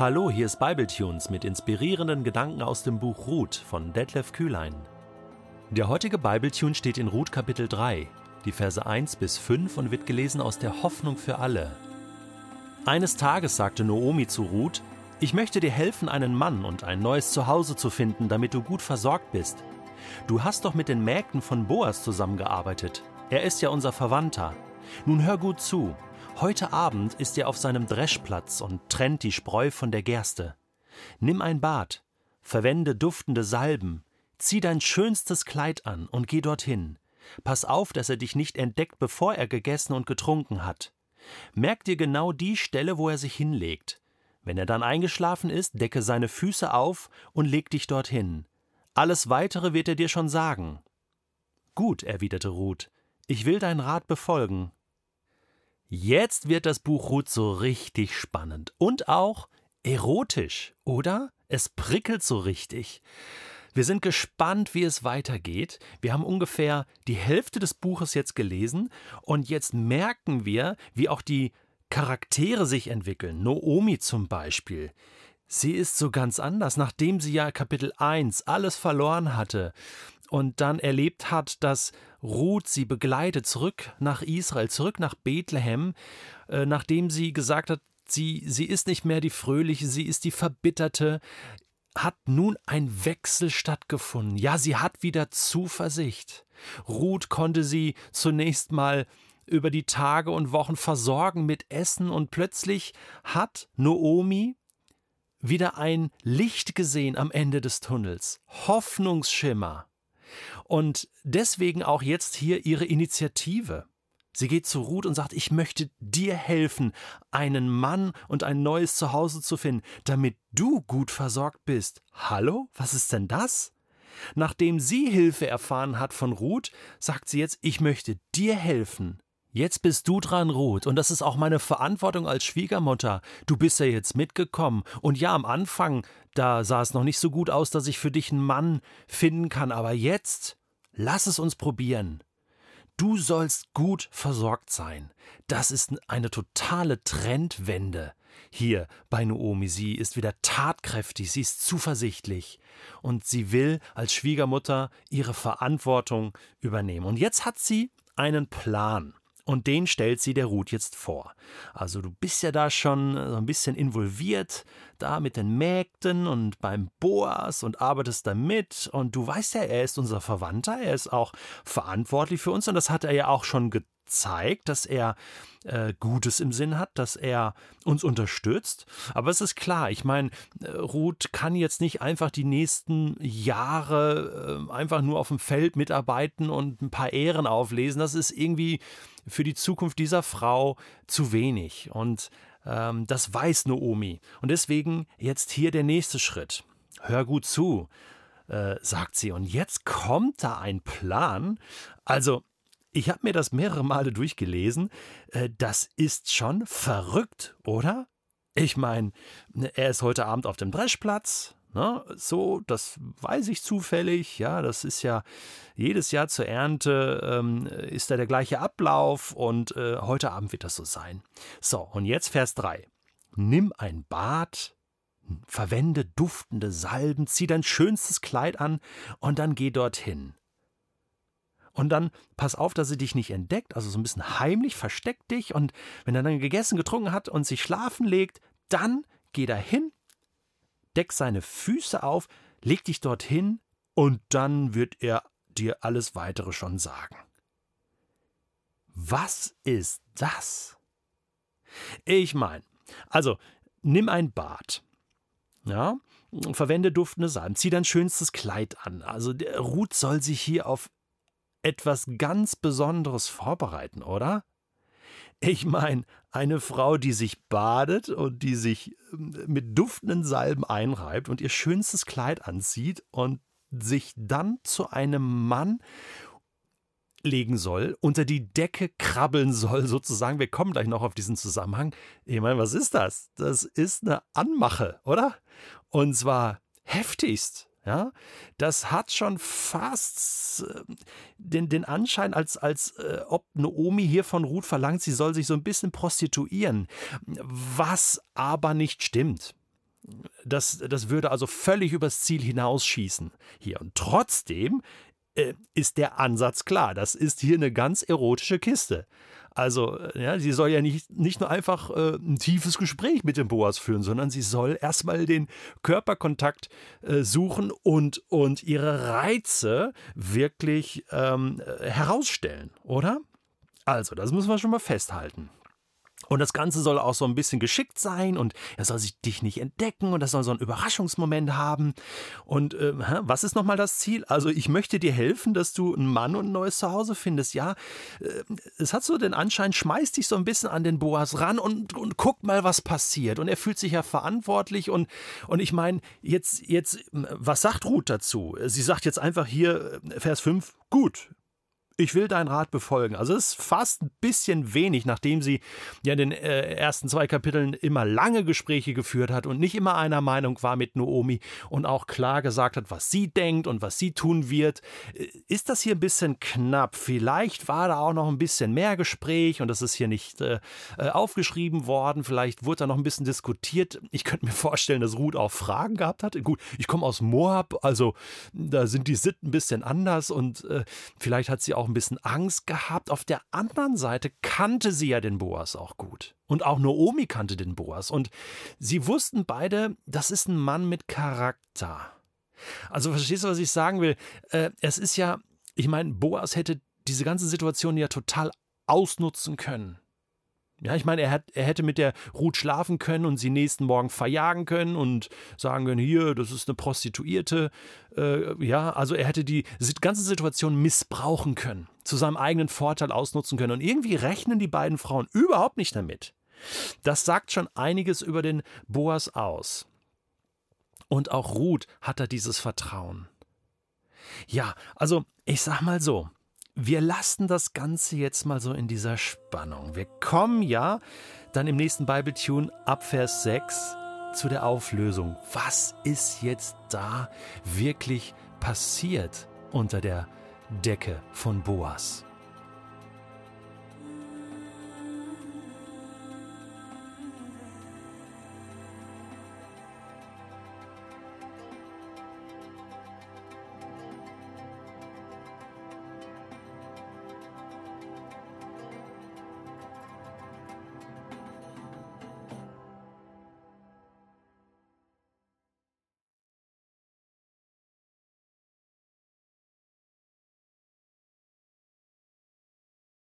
Hallo, hier ist Bibletunes mit inspirierenden Gedanken aus dem Buch Ruth von Detlef Kühlein. Der heutige Bibletune steht in Ruth Kapitel 3, die Verse 1 bis 5 und wird gelesen aus der Hoffnung für alle. Eines Tages sagte Noomi zu Ruth: Ich möchte dir helfen, einen Mann und ein neues Zuhause zu finden, damit du gut versorgt bist. Du hast doch mit den Mägden von Boas zusammengearbeitet. Er ist ja unser Verwandter. Nun hör gut zu. Heute Abend ist er auf seinem Dreschplatz und trennt die Spreu von der Gerste. Nimm ein Bad, verwende duftende Salben, zieh dein schönstes Kleid an und geh dorthin. Pass auf, dass er dich nicht entdeckt, bevor er gegessen und getrunken hat. Merk dir genau die Stelle, wo er sich hinlegt. Wenn er dann eingeschlafen ist, decke seine Füße auf und leg dich dorthin. Alles weitere wird er dir schon sagen. Gut, erwiderte Ruth, ich will dein Rat befolgen. Jetzt wird das Buch Ruth so richtig spannend und auch erotisch, oder? Es prickelt so richtig. Wir sind gespannt, wie es weitergeht. Wir haben ungefähr die Hälfte des Buches jetzt gelesen und jetzt merken wir, wie auch die Charaktere sich entwickeln. Noomi zum Beispiel. Sie ist so ganz anders, nachdem sie ja Kapitel 1 alles verloren hatte und dann erlebt hat, dass Ruth sie begleitet zurück nach Israel, zurück nach Bethlehem, äh, nachdem sie gesagt hat, sie, sie ist nicht mehr die Fröhliche, sie ist die Verbitterte, hat nun ein Wechsel stattgefunden. Ja, sie hat wieder Zuversicht. Ruth konnte sie zunächst mal über die Tage und Wochen versorgen mit Essen und plötzlich hat Noomi wieder ein Licht gesehen am Ende des Tunnels. Hoffnungsschimmer. Und deswegen auch jetzt hier ihre Initiative. Sie geht zu Ruth und sagt, ich möchte dir helfen, einen Mann und ein neues Zuhause zu finden, damit du gut versorgt bist. Hallo? Was ist denn das? Nachdem sie Hilfe erfahren hat von Ruth, sagt sie jetzt, ich möchte dir helfen. Jetzt bist du dran, Ruth, und das ist auch meine Verantwortung als Schwiegermutter. Du bist ja jetzt mitgekommen. Und ja, am Anfang, da sah es noch nicht so gut aus, dass ich für dich einen Mann finden kann, aber jetzt, lass es uns probieren. Du sollst gut versorgt sein. Das ist eine totale Trendwende. Hier bei Noomi, sie ist wieder tatkräftig, sie ist zuversichtlich und sie will als Schwiegermutter ihre Verantwortung übernehmen. Und jetzt hat sie einen Plan. Und den stellt sie der Ruth jetzt vor. Also du bist ja da schon so ein bisschen involviert, da mit den Mägden und beim Boas und arbeitest da mit. Und du weißt ja, er ist unser Verwandter, er ist auch verantwortlich für uns und das hat er ja auch schon getan zeigt, dass er äh, Gutes im Sinn hat, dass er uns unterstützt. Aber es ist klar, ich meine, äh, Ruth kann jetzt nicht einfach die nächsten Jahre äh, einfach nur auf dem Feld mitarbeiten und ein paar Ehren auflesen. Das ist irgendwie für die Zukunft dieser Frau zu wenig. Und ähm, das weiß Noomi. Und deswegen jetzt hier der nächste Schritt. Hör gut zu äh, sagt sie. Und jetzt kommt da ein Plan. Also, ich habe mir das mehrere Male durchgelesen. Äh, das ist schon verrückt, oder? Ich meine, ne, er ist heute Abend auf dem Dreschplatz. Ne? So, das weiß ich zufällig. Ja, das ist ja jedes Jahr zur Ernte ähm, ist da der gleiche Ablauf und äh, heute Abend wird das so sein. So, und jetzt Vers 3. Nimm ein Bad, verwende duftende Salben, zieh dein schönstes Kleid an und dann geh dorthin. Und dann pass auf, dass sie dich nicht entdeckt, also so ein bisschen heimlich, versteck dich und wenn er dann gegessen, getrunken hat und sich schlafen legt, dann geh dahin, deck seine Füße auf, leg dich dorthin und dann wird er dir alles weitere schon sagen. Was ist das? Ich meine, also nimm ein Bad. Ja, verwende duftende Salben, zieh dein schönstes Kleid an. Also der Ruth soll sich hier auf etwas ganz Besonderes vorbereiten, oder? Ich meine, eine Frau, die sich badet und die sich ähm, mit duftenden Salben einreibt und ihr schönstes Kleid anzieht und sich dann zu einem Mann legen soll, unter die Decke krabbeln soll, sozusagen. Wir kommen gleich noch auf diesen Zusammenhang. Ich meine, was ist das? Das ist eine Anmache, oder? Und zwar heftigst. Ja, das hat schon fast äh, den, den Anschein, als, als äh, ob Naomi hier von Ruth verlangt, sie soll sich so ein bisschen prostituieren, was aber nicht stimmt. Das, das würde also völlig übers Ziel hinausschießen hier. Und trotzdem äh, ist der Ansatz klar. Das ist hier eine ganz erotische Kiste. Also, äh, ja, sie soll ja nicht, nicht nur einfach äh, ein tiefes Gespräch mit dem Boas führen, sondern sie soll erstmal den Körperkontakt äh, suchen und, und ihre Reize wirklich ähm, äh, herausstellen, oder? Also, das müssen wir schon mal festhalten. Und das Ganze soll auch so ein bisschen geschickt sein und er soll sich dich nicht entdecken und das soll so einen Überraschungsmoment haben. Und äh, was ist nochmal das Ziel? Also ich möchte dir helfen, dass du einen Mann und ein neues Zuhause findest. Ja, äh, es hat so den Anschein, schmeiß dich so ein bisschen an den Boas ran und, und guck mal, was passiert. Und er fühlt sich ja verantwortlich und, und ich meine, jetzt, jetzt, was sagt Ruth dazu? Sie sagt jetzt einfach hier, äh, Vers 5, gut, ich will deinen Rat befolgen. Also es ist fast ein bisschen wenig, nachdem sie ja in den äh, ersten zwei Kapiteln immer lange Gespräche geführt hat und nicht immer einer Meinung war mit Noomi und auch klar gesagt hat, was sie denkt und was sie tun wird. Äh, ist das hier ein bisschen knapp? Vielleicht war da auch noch ein bisschen mehr Gespräch und das ist hier nicht äh, äh, aufgeschrieben worden. Vielleicht wurde da noch ein bisschen diskutiert. Ich könnte mir vorstellen, dass Ruth auch Fragen gehabt hat. Gut, ich komme aus Moab, also da sind die Sitten ein bisschen anders und äh, vielleicht hat sie auch ein bisschen Angst gehabt. Auf der anderen Seite kannte sie ja den Boas auch gut. Und auch Noomi kannte den Boas. Und sie wussten beide, das ist ein Mann mit Charakter. Also verstehst du, was ich sagen will? Äh, es ist ja, ich meine, Boas hätte diese ganze Situation ja total ausnutzen können. Ja, ich meine, er, hat, er hätte mit der Ruth schlafen können und sie nächsten Morgen verjagen können und sagen können, hier, das ist eine Prostituierte. Äh, ja, also er hätte die ganze Situation missbrauchen können, zu seinem eigenen Vorteil ausnutzen können. Und irgendwie rechnen die beiden Frauen überhaupt nicht damit. Das sagt schon einiges über den Boas aus. Und auch Ruth hat da dieses Vertrauen. Ja, also ich sag mal so, wir lassen das Ganze jetzt mal so in dieser Spannung. Wir kommen ja dann im nächsten Bibletune ab Vers 6 zu der Auflösung. Was ist jetzt da wirklich passiert unter der Decke von Boas?